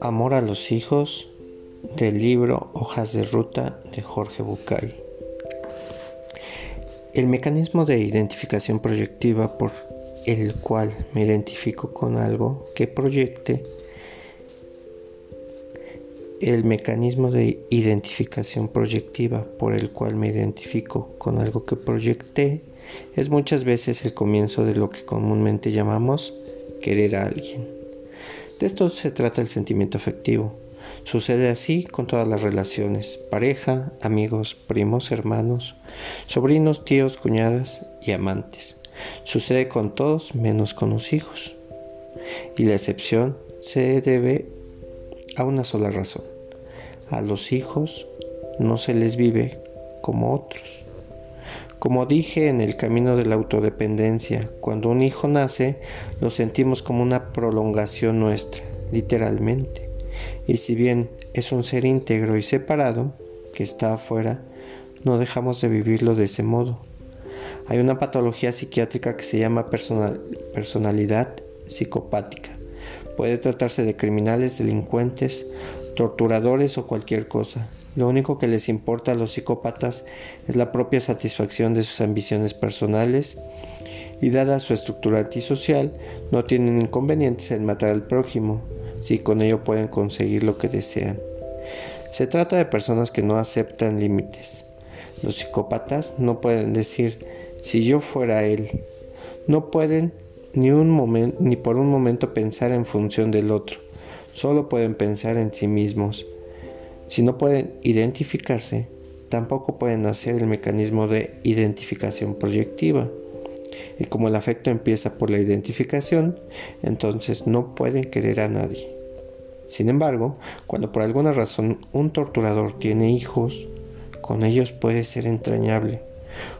Amor a los hijos del libro Hojas de Ruta de Jorge Bucay. El mecanismo de identificación proyectiva por el cual me identifico con algo que proyecte el mecanismo de identificación proyectiva por el cual me identifico con algo que proyecté es muchas veces el comienzo de lo que comúnmente llamamos querer a alguien. De esto se trata el sentimiento afectivo. Sucede así con todas las relaciones, pareja, amigos, primos, hermanos, sobrinos, tíos, cuñadas y amantes. Sucede con todos menos con los hijos. Y la excepción se debe a una sola razón. A los hijos no se les vive como otros. Como dije en el camino de la autodependencia, cuando un hijo nace, lo sentimos como una prolongación nuestra, literalmente. Y si bien es un ser íntegro y separado, que está afuera, no dejamos de vivirlo de ese modo. Hay una patología psiquiátrica que se llama personalidad psicopática. Puede tratarse de criminales, delincuentes, torturadores o cualquier cosa. Lo único que les importa a los psicópatas es la propia satisfacción de sus ambiciones personales y dada su estructura antisocial no tienen inconvenientes en matar al prójimo si con ello pueden conseguir lo que desean. Se trata de personas que no aceptan límites. Los psicópatas no pueden decir si yo fuera él. No pueden ni, un ni por un momento pensar en función del otro. Solo pueden pensar en sí mismos. Si no pueden identificarse, tampoco pueden hacer el mecanismo de identificación proyectiva. Y como el afecto empieza por la identificación, entonces no pueden querer a nadie. Sin embargo, cuando por alguna razón un torturador tiene hijos, con ellos puede ser entrañable.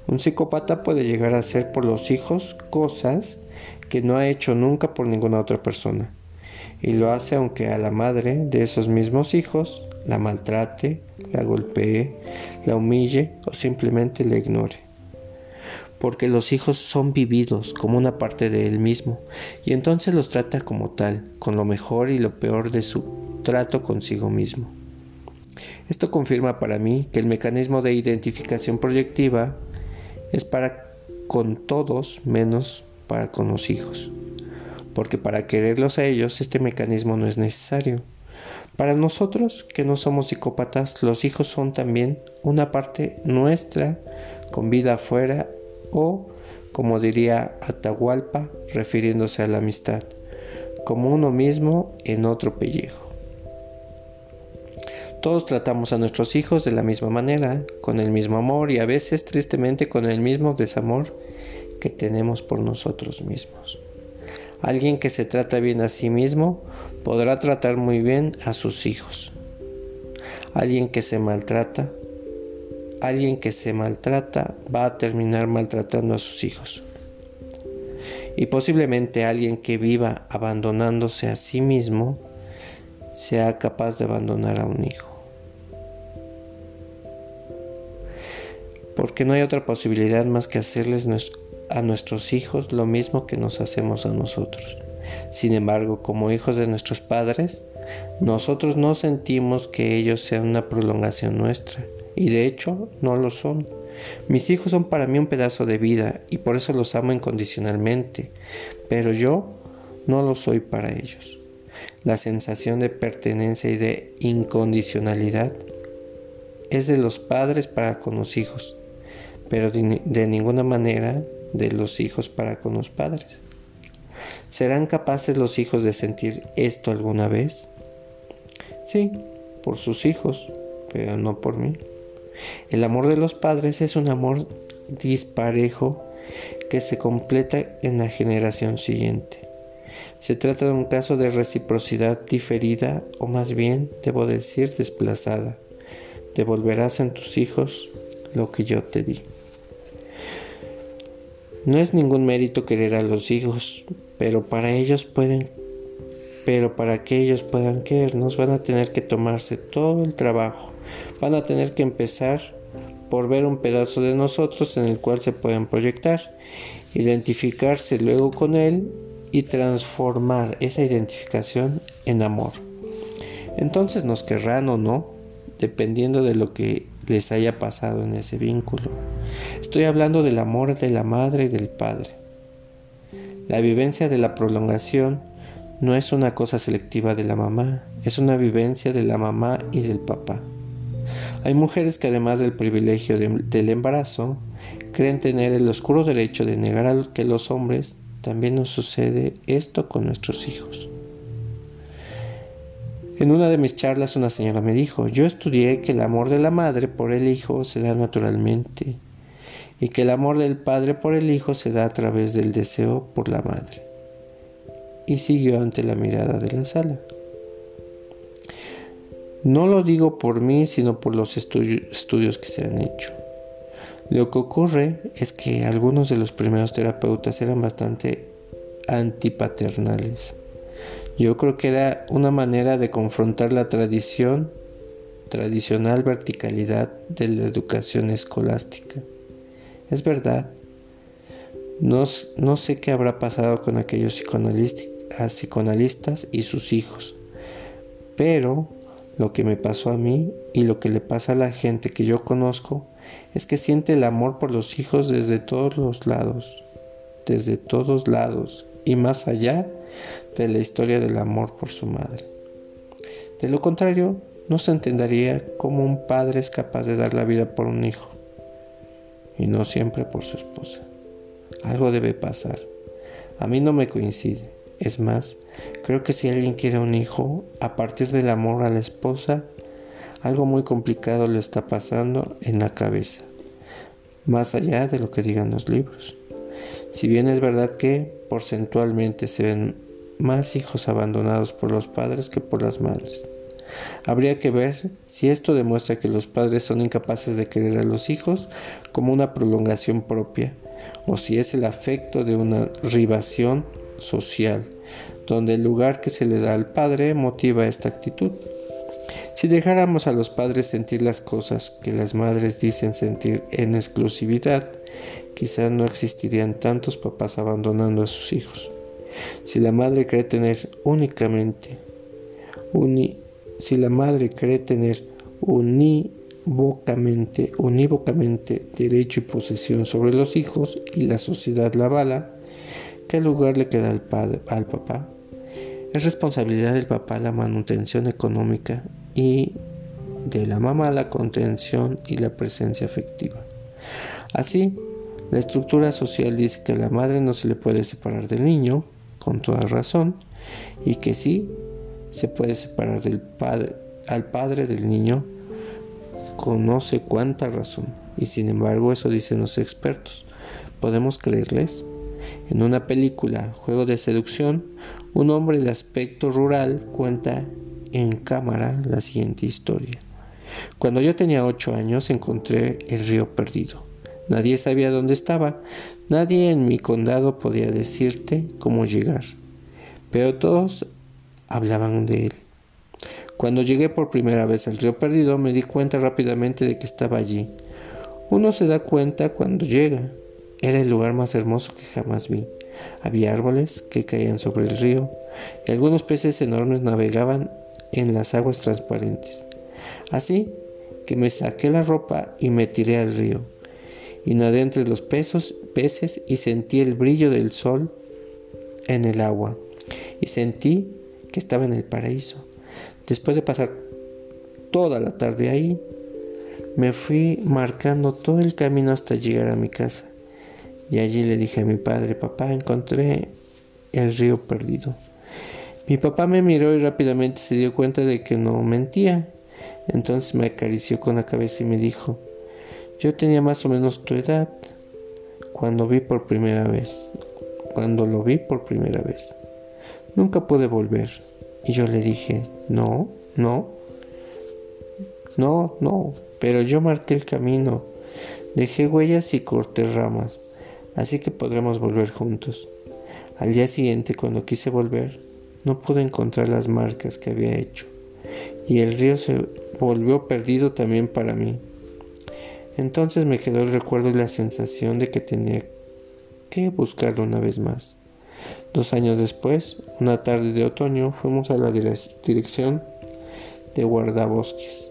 Un psicópata puede llegar a hacer por los hijos cosas que no ha hecho nunca por ninguna otra persona. Y lo hace aunque a la madre de esos mismos hijos la maltrate, la golpee, la humille o simplemente la ignore. Porque los hijos son vividos como una parte de él mismo y entonces los trata como tal, con lo mejor y lo peor de su trato consigo mismo. Esto confirma para mí que el mecanismo de identificación proyectiva es para con todos menos para con los hijos, porque para quererlos a ellos este mecanismo no es necesario. Para nosotros, que no somos psicópatas, los hijos son también una parte nuestra con vida afuera o, como diría Atahualpa, refiriéndose a la amistad, como uno mismo en otro pellejo. Todos tratamos a nuestros hijos de la misma manera, con el mismo amor y a veces tristemente con el mismo desamor que tenemos por nosotros mismos. Alguien que se trata bien a sí mismo podrá tratar muy bien a sus hijos. Alguien que se maltrata, alguien que se maltrata va a terminar maltratando a sus hijos. Y posiblemente alguien que viva abandonándose a sí mismo sea capaz de abandonar a un hijo. Porque no hay otra posibilidad más que hacerles a nuestros hijos lo mismo que nos hacemos a nosotros. Sin embargo, como hijos de nuestros padres, nosotros no sentimos que ellos sean una prolongación nuestra, y de hecho no lo son. Mis hijos son para mí un pedazo de vida y por eso los amo incondicionalmente, pero yo no lo soy para ellos. La sensación de pertenencia y de incondicionalidad es de los padres para con los hijos, pero de, ninguna manera de los hijos para con los padres. ¿Serán capaces los hijos de sentir esto alguna vez? Sí, por sus hijos, pero no por mí. El amor de los padres es un amor disparejo que se completa en la generación siguiente. Se trata de un caso de reciprocidad diferida o más bien, debo decir, desplazada. Devolverás en tus hijos lo que yo te di. No es ningún mérito querer a los hijos, pero para ellos pueden pero para que ellos puedan querernos van a tener que tomarse todo el trabajo. Van a tener que empezar por ver un pedazo de nosotros en el cual se pueden proyectar identificarse luego con él y transformar esa identificación en amor. Entonces nos querrán o no, dependiendo de lo que les haya pasado en ese vínculo. Estoy hablando del amor de la madre y del padre. La vivencia de la prolongación no es una cosa selectiva de la mamá, es una vivencia de la mamá y del papá. Hay mujeres que además del privilegio del embarazo, creen tener el oscuro derecho de negar a que los hombres también nos sucede esto con nuestros hijos. En una de mis charlas una señora me dijo, yo estudié que el amor de la madre por el hijo se da naturalmente y que el amor del padre por el hijo se da a través del deseo por la madre. Y siguió ante la mirada de la sala. No lo digo por mí, sino por los estudios que se han hecho. Lo que ocurre es que algunos de los primeros terapeutas eran bastante antipaternales. Yo creo que era una manera de confrontar la tradición, tradicional verticalidad de la educación escolástica. Es verdad, no, no sé qué habrá pasado con aquellos psicoanalistas y sus hijos, pero lo que me pasó a mí y lo que le pasa a la gente que yo conozco es que siente el amor por los hijos desde todos los lados, desde todos lados y más allá de la historia del amor por su madre. De lo contrario, no se entendería cómo un padre es capaz de dar la vida por un hijo y no siempre por su esposa. Algo debe pasar. A mí no me coincide. Es más, creo que si alguien quiere un hijo, a partir del amor a la esposa, algo muy complicado le está pasando en la cabeza, más allá de lo que digan los libros. Si bien es verdad que porcentualmente se ven más hijos abandonados por los padres que por las madres. Habría que ver si esto demuestra que los padres son incapaces de querer a los hijos como una prolongación propia, o si es el afecto de una ribación social, donde el lugar que se le da al padre motiva esta actitud. Si dejáramos a los padres sentir las cosas que las madres dicen sentir en exclusividad, quizás no existirían tantos papás abandonando a sus hijos. Si la madre cree tener únicamente, si la madre cree tener unívocamente, unívocamente derecho y posesión sobre los hijos y la sociedad la avala, ¿qué lugar le queda al, al papá? Es responsabilidad del papá la manutención económica y de la mamá la contención y la presencia afectiva. Así, la estructura social dice que a la madre no se le puede separar del niño, con toda razón, y que sí se puede separar del padre, al padre del niño con no sé cuánta razón. Y sin embargo eso dicen los expertos. ¿Podemos creerles? En una película, Juego de Seducción, un hombre de aspecto rural cuenta en cámara la siguiente historia. Cuando yo tenía ocho años encontré el río perdido. Nadie sabía dónde estaba, nadie en mi condado podía decirte cómo llegar, pero todos hablaban de él. Cuando llegué por primera vez al río perdido me di cuenta rápidamente de que estaba allí. Uno se da cuenta cuando llega. Era el lugar más hermoso que jamás vi. Había árboles que caían sobre el río y algunos peces enormes navegaban en las aguas transparentes. Así que me saqué la ropa y me tiré al río. Y nadé entre los peces y sentí el brillo del sol en el agua. Y sentí que estaba en el paraíso. Después de pasar toda la tarde ahí, me fui marcando todo el camino hasta llegar a mi casa. Y allí le dije a mi padre, papá, encontré el río perdido. Mi papá me miró y rápidamente se dio cuenta de que no mentía. Entonces me acarició con la cabeza y me dijo, yo tenía más o menos tu edad cuando vi por primera vez, cuando lo vi por primera vez. Nunca pude volver. Y yo le dije, no, no, no, no, pero yo marqué el camino, dejé huellas y corté ramas, así que podremos volver juntos. Al día siguiente, cuando quise volver, no pude encontrar las marcas que había hecho, y el río se volvió perdido también para mí. Entonces me quedó el recuerdo y la sensación de que tenía qué buscarlo una vez más. Dos años después, una tarde de otoño, fuimos a la dirección de guardabosques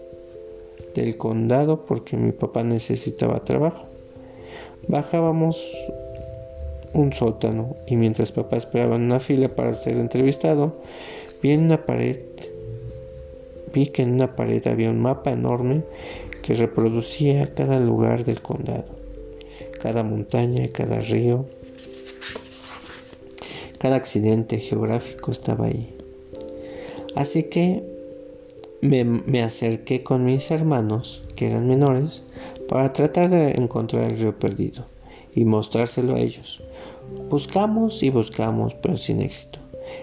del condado porque mi papá necesitaba trabajo. Bajábamos un sótano y mientras papá esperaba en una fila para ser entrevistado, vi en una pared, vi que en una pared había un mapa enorme que reproducía cada lugar del condado, cada montaña, cada río, cada accidente geográfico estaba ahí. Así que me, acerqué con mis hermanos, que eran menores, para tratar de encontrar el río perdido y mostrárselo a ellos. Buscamos y buscamos, pero sin éxito.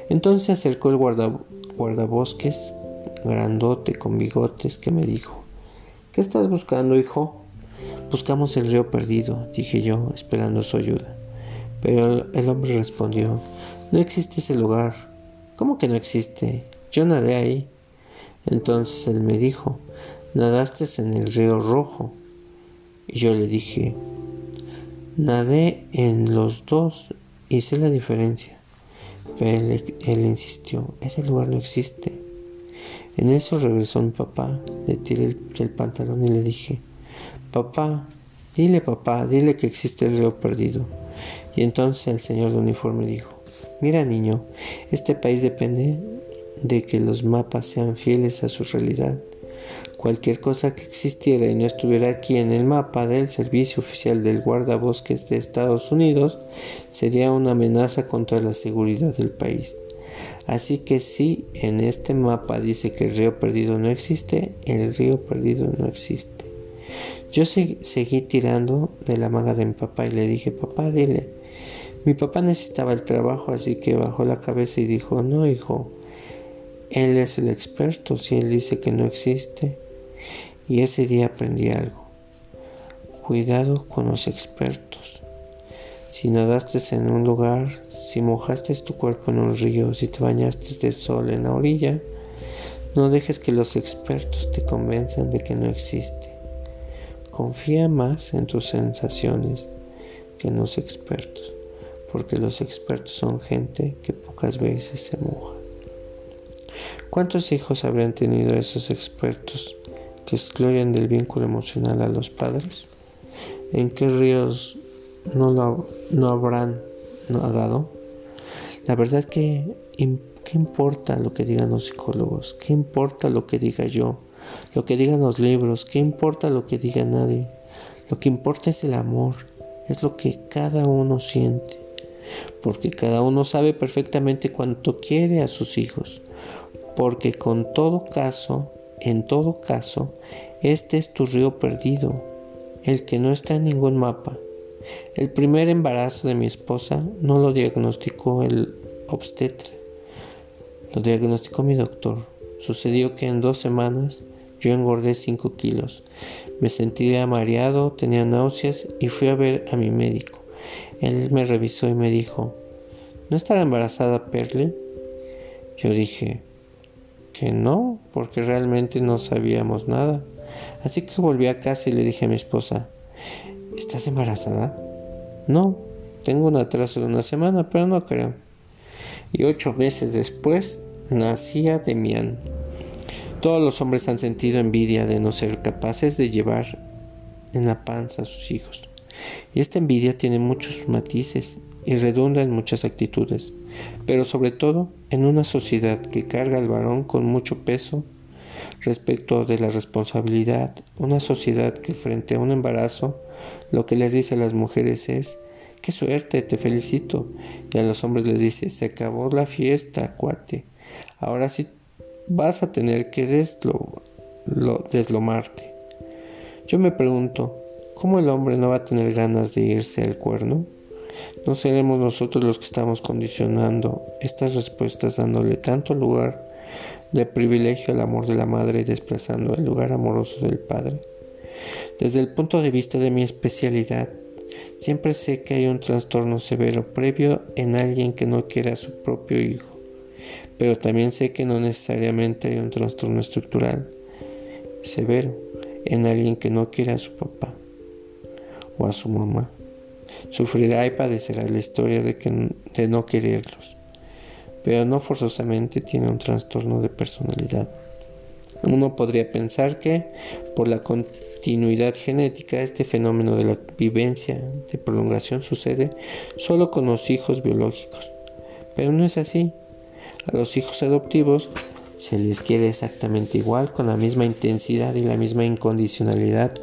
Entonces se acercó el guardabosques, grandote con bigotes, que me dijo, ¿Qué estás buscando, hijo? Buscamos el río perdido, dije yo, esperando su ayuda. Pero el hombre respondió, no existe ese lugar. ¿Cómo que no existe? Yo nadé ahí. Entonces él me dijo, nadaste en el río rojo. Y yo le dije, nadé en los dos, hice la diferencia. Pero él, insistió, ese lugar no existe. En eso regresó mi papá, le tiré el pantalón y le dije, papá, dile papá, dile que existe el río perdido. Y entonces el señor de uniforme dijo, mira niño, este país depende de que los mapas sean fieles a su realidad. Cualquier cosa que existiera y no estuviera aquí en el mapa del Servicio Oficial del Guardabosques de Estados Unidos sería una amenaza contra la seguridad del país. Así que si en este mapa dice que el río perdido no existe, el río perdido no existe. Yo seguí tirando de la manga de mi papá y le dije, papá, dile. Mi papá necesitaba el trabajo, así que bajó la cabeza y dijo, no, hijo, él es el experto si él dice que no existe. Y ese día aprendí algo. Cuidado con los expertos. Si nadaste en un lugar, si mojaste tu cuerpo en un río, si te bañaste de sol en la orilla, no dejes que los expertos te convenzan de que no existe. Confía más en tus sensaciones que en los expertos, porque los expertos son gente que pocas veces se moja. ¿Cuántos hijos habrían tenido esos expertos que excluyen del vínculo emocional a los padres? ¿En qué ríos no, lo, no habrán nadado? La verdad es que ¿qué importa lo que digan los psicólogos? ¿Qué importa lo que diga yo? Lo que digan los libros, ¿qué importa lo que diga nadie? Lo que importa es el amor, es lo que cada uno siente, porque cada uno sabe perfectamente cuánto quiere a sus hijos, porque con todo caso, en todo caso, este es tu río perdido, el que no está en ningún mapa. El primer embarazo de mi esposa no lo diagnosticó el obstetra, lo diagnosticó mi doctor. Sucedió que en dos semanas yo engordé 5 kilos. Me sentía mareado, tenía náuseas y fui a ver a mi médico. Él me revisó y me dijo, ¿no estará embarazada Perle? Yo dije, que no, porque realmente no sabíamos nada. Así que volví a casa y le dije a mi esposa, ¿estás embarazada? No, tengo un atraso de una semana, pero no creo. Y ocho meses después nacía Demian. Todos los hombres han sentido envidia de no ser capaces de llevar en la panza a sus hijos. Y esta envidia tiene muchos matices y redunda en muchas actitudes, pero sobre todo en una sociedad que carga al varón con mucho peso respecto de la responsabilidad, una sociedad que frente a un embarazo lo que les dice a las mujeres es qué suerte, te felicito, y a los hombres les dice se acabó la fiesta, cuate, ahora sí vas a tener que deslomarte. Yo me pregunto, ¿cómo el hombre no va a tener ganas de irse al cuerno? No seremos nosotros los que estamos condicionando estas respuestas dándole tanto lugar de privilegio al amor de la madre y desplazando el lugar amoroso del padre. Desde el punto de vista de mi especialidad, siempre sé que hay un trastorno severo previo en alguien que no quiere a su propio hijo, pero también sé que no necesariamente hay un trastorno estructural severo en alguien que no quiere a su papá o a su mamá. Sufrirá y padecerá la historia de, que, de no quererlos, pero no forzosamente tiene un trastorno de personalidad. Uno podría pensar que, por la continuidad genética, este fenómeno de la vivencia de prolongación sucede solo con los hijos biológicos, pero no es así. A los hijos adoptivos se les quiere exactamente igual, con la misma intensidad y la misma incondicionalidad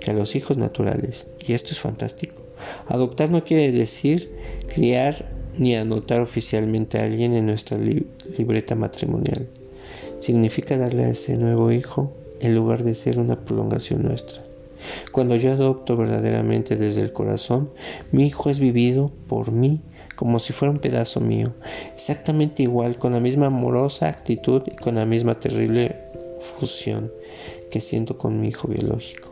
que a los hijos naturales. Y esto es fantástico. Adoptar no quiere decir criar ni anotar oficialmente a alguien en nuestra libreta matrimonial. Significa darle a ese nuevo hijo en lugar de ser una prolongación nuestra. Cuando yo adopto verdaderamente desde el corazón, mi hijo es vivido por mí como si fuera un pedazo mío, exactamente igual, con la misma amorosa actitud y con la misma terrible fusión que siento con mi hijo biológico.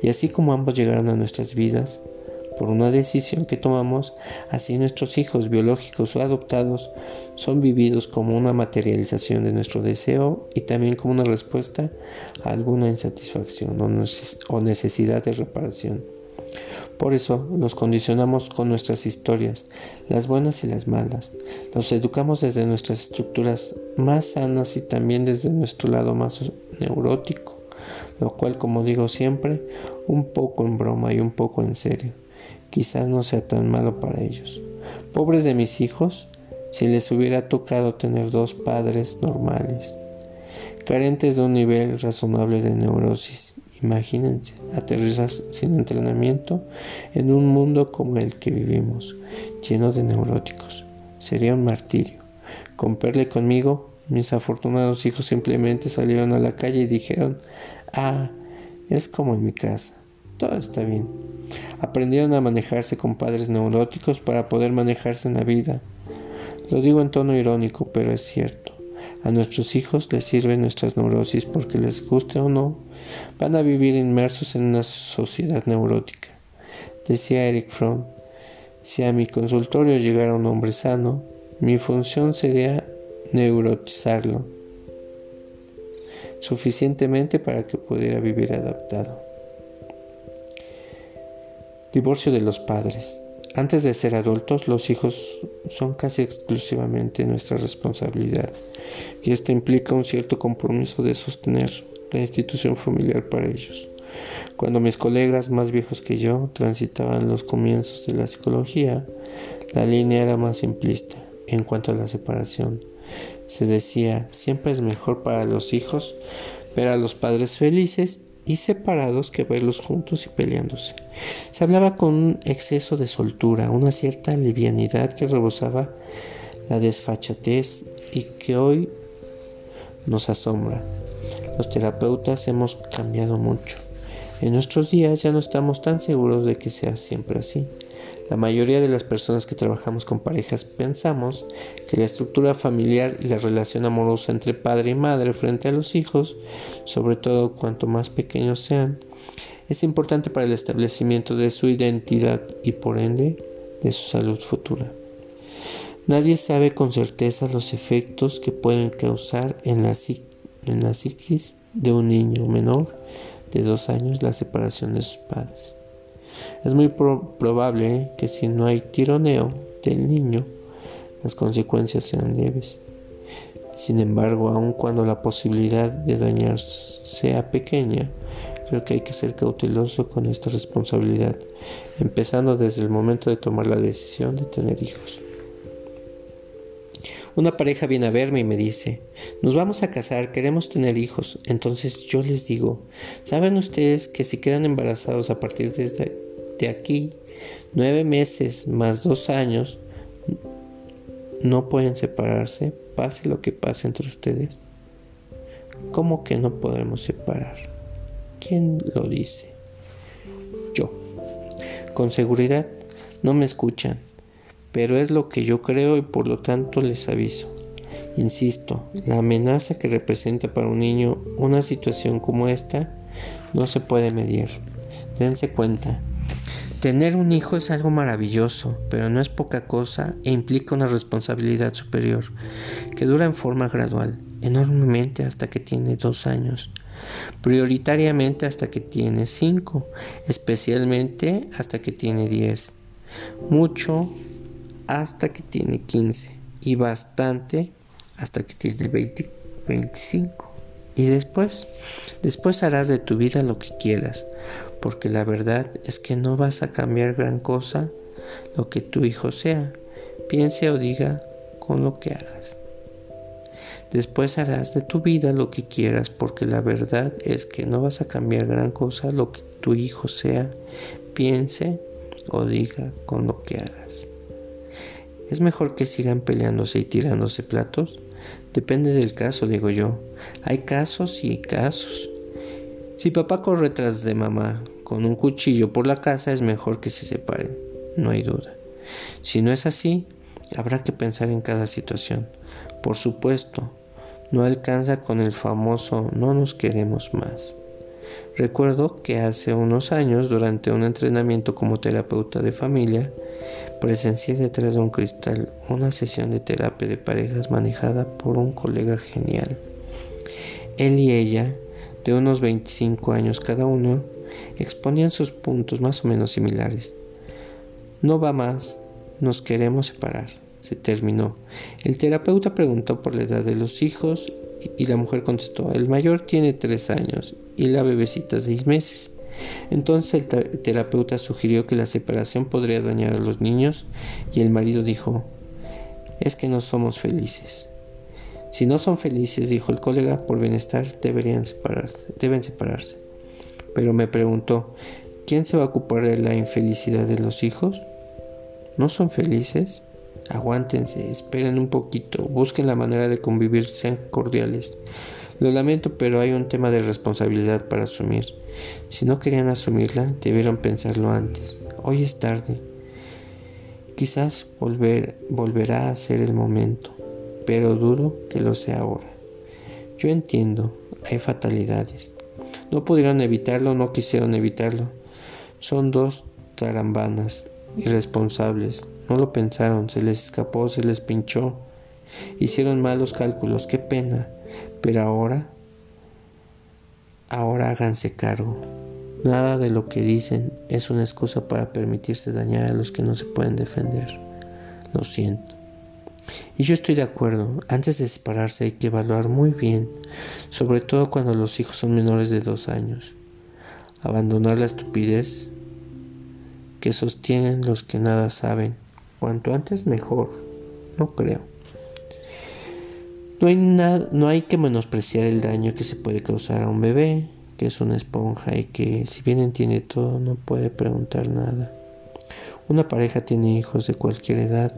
Y así como ambos llegaron a nuestras vidas, por una decisión que tomamos, así nuestros hijos biológicos o adoptados son vividos como una materialización de nuestro deseo y también como una respuesta a alguna insatisfacción o necesidad de reparación. Por eso los condicionamos con nuestras historias, las buenas y las malas. Los educamos desde nuestras estructuras más sanas y también desde nuestro lado más neurótico, lo cual, como digo siempre, un poco en broma y un poco en serio. Quizás no sea tan malo para ellos. Pobres de mis hijos, si les hubiera tocado tener dos padres normales, carentes de un nivel razonable de neurosis Imagínense, aterrizar sin entrenamiento en un mundo como el que vivimos, lleno de neuróticos. Sería un martirio. Con Perle conmigo, mis afortunados hijos simplemente salieron a la calle y dijeron, ah, es como en mi casa, todo está bien. Aprendieron a manejarse con padres neuróticos para poder manejarse en la vida. Lo digo en tono irónico, pero es cierto. A nuestros hijos les sirven nuestras neurosis porque les guste o no, van a vivir inmersos en una sociedad neurótica. Decía Eric Fromm, si a mi consultorio llegara un hombre sano, mi función sería neurotizarlo suficientemente para que pudiera vivir adaptado. Divorcio de los padres. Antes de ser adultos, los hijos son casi exclusivamente nuestra responsabilidad y esto implica un cierto compromiso de sostener la institución familiar para ellos. Cuando mis colegas más viejos que yo transitaban los comienzos de la psicología, la línea era más simplista en cuanto a la separación. Se decía, siempre es mejor para los hijos ver a los padres felices y separados que verlos juntos y peleándose. Se hablaba con un exceso de soltura, una cierta livianidad que rebosaba la desfachatez y que hoy nos asombra. Los terapeutas hemos cambiado mucho. En nuestros días ya no estamos tan seguros de que sea siempre así. La mayoría de las personas que trabajamos con parejas pensamos que la estructura familiar y la relación amorosa entre padre y madre frente a los hijos, sobre todo cuanto más pequeños sean, es importante para el establecimiento de su identidad y por ende de su salud futura. Nadie sabe con certeza los efectos que pueden causar en la psiquis de un niño menor de dos años la separación de sus padres. Es muy probable que si no hay tironeo del niño, las consecuencias sean leves. Sin embargo, aun cuando la posibilidad de dañar sea pequeña, creo que hay que ser cauteloso con esta responsabilidad, empezando desde el momento de tomar la decisión de tener hijos. Una pareja viene a verme y me dice, nos vamos a casar, queremos tener hijos. Entonces yo les digo, ¿saben ustedes que si quedan embarazados a partir de, aquí, nueve meses más dos años, no pueden separarse, pase lo que pase entre ustedes? ¿Cómo que no podremos separar? ¿Quién lo dice? Yo. Con seguridad, no me escuchan pero es lo que yo creo y por lo tanto les aviso. Insisto, la amenaza que representa para un niño una situación como esta no se puede medir. Dense cuenta. Tener un hijo es algo maravilloso, pero no es poca cosa e implica una responsabilidad superior, que dura en forma gradual, enormemente hasta que tiene dos años, prioritariamente hasta que tiene cinco, especialmente hasta que tiene diez. mucho hasta que tiene 15 y bastante hasta que tiene 20, 25. Y después, después harás de tu vida lo que quieras, porque la verdad es que no vas a cambiar gran cosa lo que tu hijo sea, piense o diga con lo que hagas. Después harás de tu vida lo que quieras, porque la verdad es que no vas a cambiar gran cosa lo que tu hijo sea, piense o diga con lo que hagas. ¿Es mejor que sigan peleándose y tirándose platos? Depende del caso, digo yo. Hay casos y casos. Si papá corre tras de mamá con un cuchillo por la casa, es mejor que se separen, no hay duda. Si no es así, habrá que pensar en cada situación. Por supuesto, no alcanza con el famoso no nos queremos más. Recuerdo que hace unos años, durante un entrenamiento como terapeuta de familia, presencié detrás de un cristal una sesión de terapia de parejas manejada por un colega genial. Él y ella, de unos 25 años cada uno, exponían sus puntos más o menos similares. No va más, nos queremos separar. Se terminó. El terapeuta preguntó por la edad de los hijos y la mujer contestó, el mayor tiene tres años y la bebecita seis meses. Entonces el terapeuta sugirió que la separación podría dañar a los niños y el marido dijo, es que no somos felices. Si no son felices, dijo el colega, por bienestar deberían separarse, deben separarse. Pero me preguntó, ¿quién se va a ocupar de la infelicidad de los hijos? ¿No son felices? Aguántense, esperen un poquito, busquen la manera de convivir, sean cordiales. Lo lamento, pero hay un tema de responsabilidad para asumir. Si no querían asumirla, debieron pensarlo antes. Hoy es tarde. Quizás volver, volverá a ser el momento, pero dudo que lo sea ahora. Yo entiendo, hay fatalidades. No pudieron evitarlo, no quisieron evitarlo. Son dos tarambanas, irresponsables. No lo pensaron, se les escapó, se les pinchó. Hicieron malos cálculos, qué pena. Pero ahora, ahora háganse cargo. Nada de lo que dicen es una excusa para permitirse dañar a los que no se pueden defender. Lo siento. Y yo estoy de acuerdo, antes de separarse hay que evaluar muy bien, sobre todo cuando los hijos son menores de dos años. Abandonar la estupidez que sostienen los que nada saben. Cuanto antes mejor, no creo. No hay, no hay que menospreciar el daño que se puede causar a un bebé, que es una esponja y que si bien entiende todo no puede preguntar nada. Una pareja tiene hijos de cualquier edad.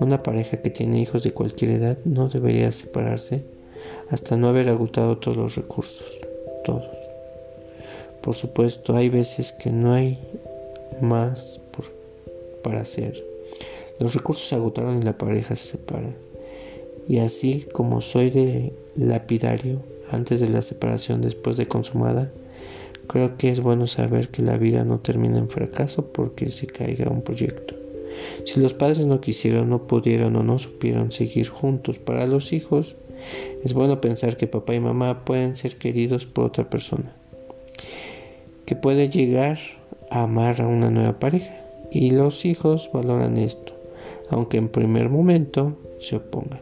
Una pareja que tiene hijos de cualquier edad no debería separarse hasta no haber agotado todos los recursos, todos. Por supuesto, hay veces que no hay más para hacer. Los recursos se agotaron y la pareja se separa. Y así como soy de lapidario antes de la separación después de consumada, creo que es bueno saber que la vida no termina en fracaso porque se caiga un proyecto. Si los padres no quisieron, no pudieron o no supieron seguir juntos para los hijos, es bueno pensar que papá y mamá pueden ser queridos por otra persona, que puede llegar a amar a una nueva pareja y los hijos valoran esto, aunque en primer momento se opongan.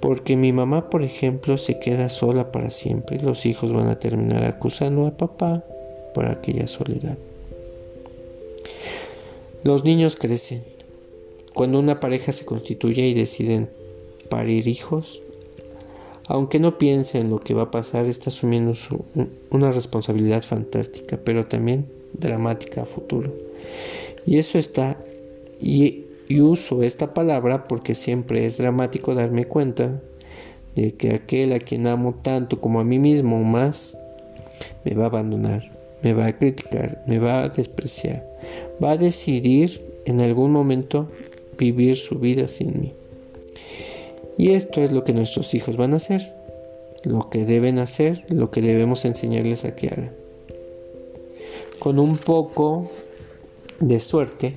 Porque mi mamá, por ejemplo, se queda sola para siempre los hijos van a terminar acusando a papá por aquella soledad. Los niños crecen. Cuando una pareja se constituye y deciden parir hijos, aunque no piense en lo que va a pasar, está asumiendo una responsabilidad fantástica, pero también dramática a futuro. Y eso está, y y uso esta palabra porque siempre es dramático darme cuenta de que aquel a quien amo tanto como a mí mismo más me va a abandonar, me va a criticar, me va a despreciar, va a decidir en algún momento vivir su vida sin mí. Y esto es lo que nuestros hijos van a hacer, lo que deben hacer, lo que debemos enseñarles a que hagan. Con un poco de suerte,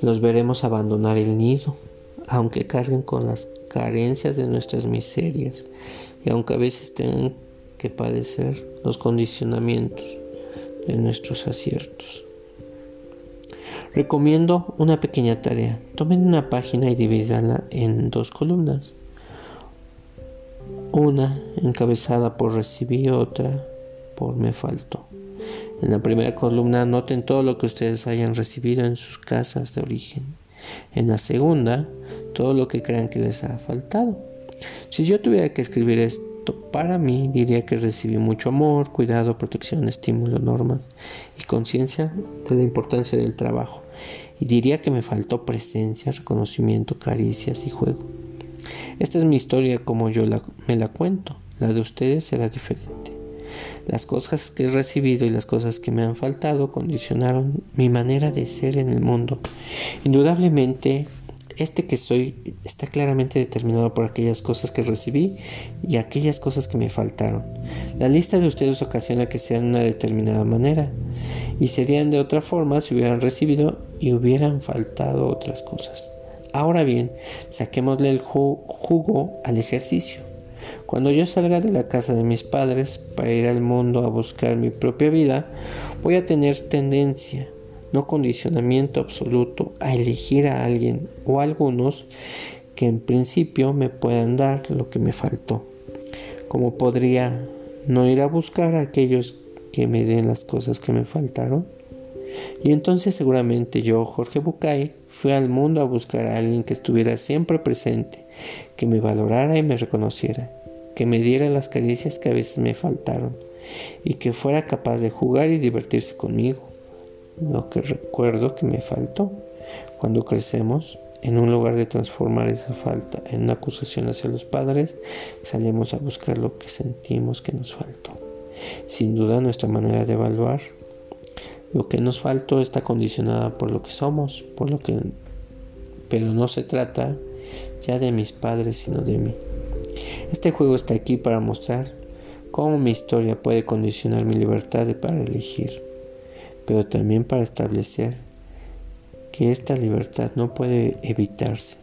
los veremos abandonar el nido, aunque carguen con las carencias de nuestras miserias y aunque a veces tengan que padecer los condicionamientos de nuestros aciertos. Recomiendo una pequeña tarea. Tomen una página y divídanla en dos columnas. Una encabezada por recibí, otra por me faltó. En la primera columna anoten todo lo que ustedes hayan recibido en sus casas de origen. En la segunda, todo lo que crean que les ha faltado. Si yo tuviera que escribir esto para mí, diría que recibí mucho amor, cuidado, protección, estímulo, normas y conciencia de la importancia del trabajo. Y diría que me faltó presencia, reconocimiento, caricias y juego. Esta es mi historia como yo me la cuento. La de ustedes será diferente. Las cosas que he recibido y las cosas que me han faltado condicionaron mi manera de ser en el mundo. Indudablemente, este que soy está claramente determinado por aquellas cosas que recibí y aquellas cosas que me faltaron. La lista de ustedes ocasiona que sean de una determinada manera y serían de otra forma si hubieran recibido y hubieran faltado otras cosas. Ahora bien, saquémosle el jugo al ejercicio. Cuando yo salga de la casa de mis padres para ir al mundo a buscar mi propia vida, voy a tener tendencia no condicionamiento absoluto a elegir a alguien o algunos que en principio me puedan dar lo que me faltó. Como podría no ir a buscar a aquellos que me den las cosas que me faltaron. Y entonces seguramente yo, Jorge Bucay, fui al mundo a buscar a alguien que estuviera siempre presente, que me valorara y me reconociera, que me diera las caricias que a veces me faltaron, y que fuera capaz de jugar y divertirse conmigo, lo que recuerdo que me faltó. Cuando crecemos, en un lugar de transformar esa falta en una acusación hacia los padres, salimos a buscar lo que sentimos que nos faltó. Sin duda nuestra manera de evaluar lo que nos faltó está condicionada por lo que somos, por lo que pero no se trata ya de mis padres, sino de mí. Este juego está aquí para mostrar cómo mi historia puede condicionar mi libertad para elegir pero también para establecer que esta libertad no puede evitarse.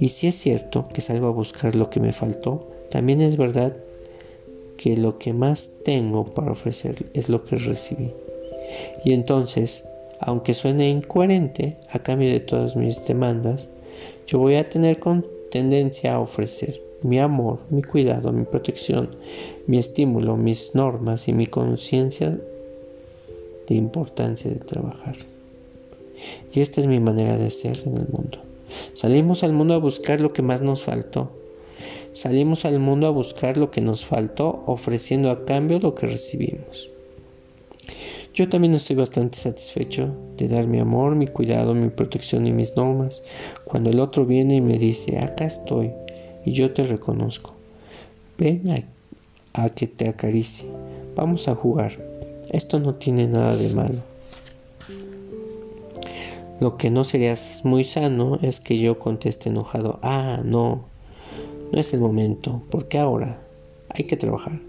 Y si es cierto que salgo a buscar lo que me faltó, también es verdad que lo que más tengo para ofrecer es lo que recibí. Y entonces, aunque suene incoherente, a cambio de todas mis demandas, yo voy a tener tendencia a ofrecer mi amor, mi cuidado, mi protección, mi estímulo, mis normas y mi conciencia de importancia de trabajar. Y esta es mi manera de ser en el mundo. Salimos al mundo a buscar lo que más nos faltó. Salimos al mundo a buscar lo que nos faltó, ofreciendo a cambio lo que recibimos. Yo también estoy bastante satisfecho de dar mi amor, mi cuidado, mi protección y mis normas. Cuando el otro viene y me dice, acá estoy y yo te reconozco. Ven a, que te acaricie. Vamos a jugar. Esto no tiene nada de malo. Lo que no sería muy sano es que yo conteste enojado, ah, no, no es el momento, porque ahora hay que trabajar.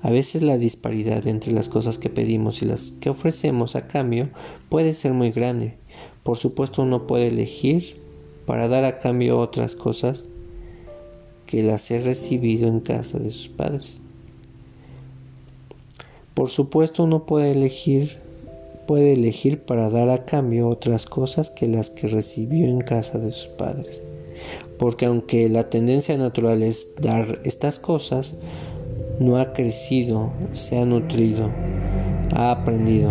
A veces la disparidad entre las cosas que pedimos y las que ofrecemos a cambio puede ser muy grande. Por supuesto uno puede elegir para dar a cambio otras cosas que las he recibido en casa de sus padres. Por supuesto uno puede elegir puede elegir para dar a cambio otras cosas que las que recibió en casa de sus padres. Porque aunque la tendencia natural es dar estas cosas, no ha crecido, se ha nutrido, ha aprendido.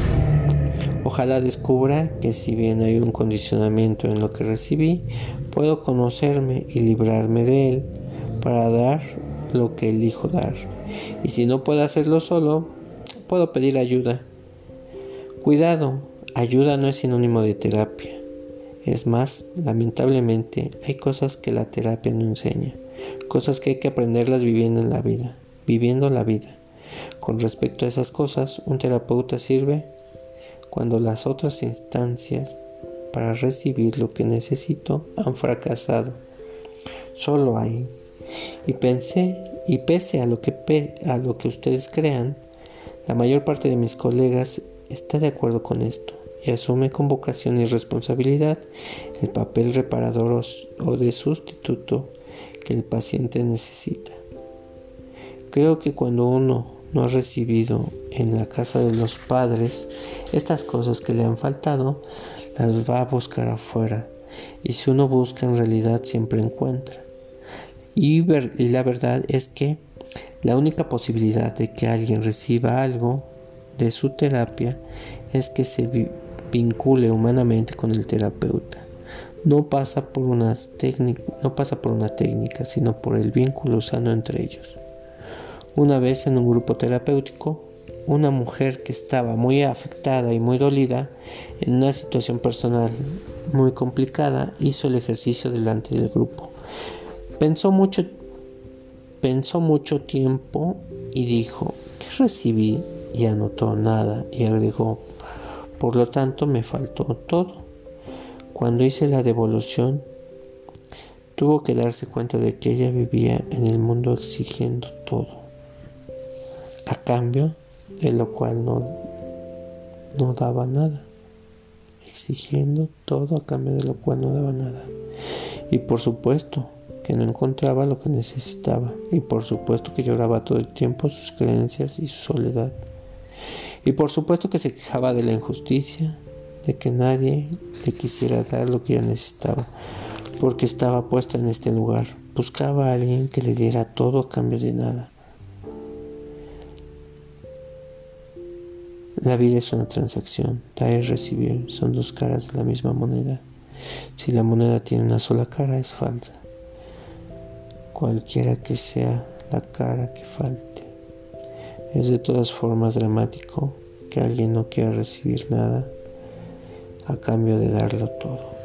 Ojalá descubra que si bien hay un condicionamiento en lo que recibí, puedo conocerme y librarme de él para dar lo que elijo dar. Y si no puedo hacerlo solo, puedo pedir ayuda. Cuidado, ayuda no es sinónimo de terapia. Es más, lamentablemente, hay cosas que la terapia no enseña, cosas que hay que aprenderlas viviendo en la vida, viviendo la vida. Con respecto a esas cosas, un terapeuta sirve cuando las otras instancias para recibir lo que necesito han fracasado. Solo hay. Y pensé, y pese a lo que, a lo que ustedes crean, la mayor parte de mis colegas está de acuerdo con esto y asume con vocación y responsabilidad el papel reparador o de sustituto que el paciente necesita. Creo que cuando uno no ha recibido en la casa de los padres estas cosas que le han faltado, las va a buscar afuera. Y si uno busca en realidad siempre encuentra. Y, y la verdad es que la única posibilidad de que alguien reciba algo de su terapia es que se vincule humanamente con el terapeuta. No pasa por, una técnica, sino por el vínculo sano entre ellos. Una vez en un grupo terapéutico, una mujer que estaba muy afectada y muy dolida en una situación personal muy complicada hizo el ejercicio delante del grupo. Pensó mucho, pensó mucho tiempo y dijo, ¿qué recibí? Y anotó nada y agregó, por lo tanto me faltó todo. Cuando hice la devolución, tuvo que darse cuenta de que ella vivía en el mundo exigiendo todo, a cambio de lo cual no, no daba nada, exigiendo todo a cambio de lo cual no daba nada. Y por supuesto que no encontraba lo que necesitaba, y por supuesto que lloraba todo el tiempo sus creencias y su soledad. Y por supuesto que se quejaba de la injusticia, de que nadie le quisiera dar lo que ella necesitaba, porque estaba puesta en este lugar. Buscaba a alguien que le diera todo a cambio de nada. La vida es una transacción, dar y recibir son dos caras de la misma moneda. Si la moneda tiene una sola cara es falsa, cualquiera que sea la cara que falte. Es de todas formas dramático que alguien no quiera recibir nada a cambio de darlo todo.